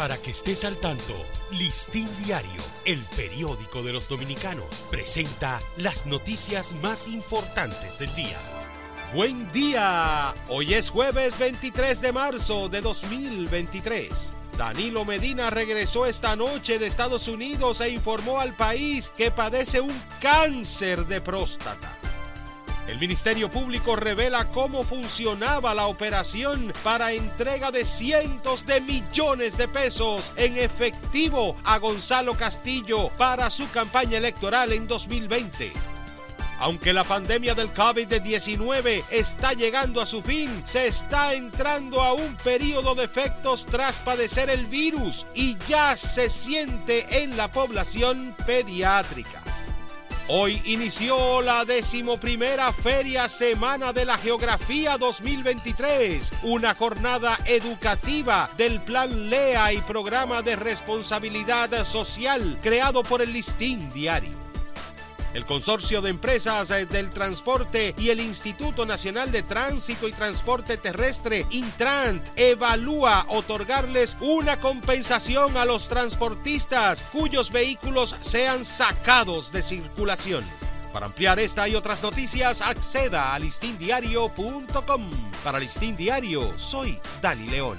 Para que estés al tanto, Listín Diario, el periódico de los dominicanos, presenta las noticias más importantes del día. Buen día, hoy es jueves 23 de marzo de 2023. Danilo Medina regresó esta noche de Estados Unidos e informó al país que padece un cáncer de próstata. El Ministerio Público revela cómo funcionaba la operación para entrega de cientos de millones de pesos en efectivo a Gonzalo Castillo para su campaña electoral en 2020. Aunque la pandemia del COVID-19 está llegando a su fin, se está entrando a un periodo de efectos tras padecer el virus y ya se siente en la población pediátrica. Hoy inició la decimoprimera Feria Semana de la Geografía 2023, una jornada educativa del Plan LEA y Programa de Responsabilidad Social creado por el Listín Diario. El Consorcio de Empresas eh, del Transporte y el Instituto Nacional de Tránsito y Transporte Terrestre, Intrant, evalúa otorgarles una compensación a los transportistas cuyos vehículos sean sacados de circulación. Para ampliar esta y otras noticias, acceda a listindiario.com. Para Listín Diario, soy Dani León.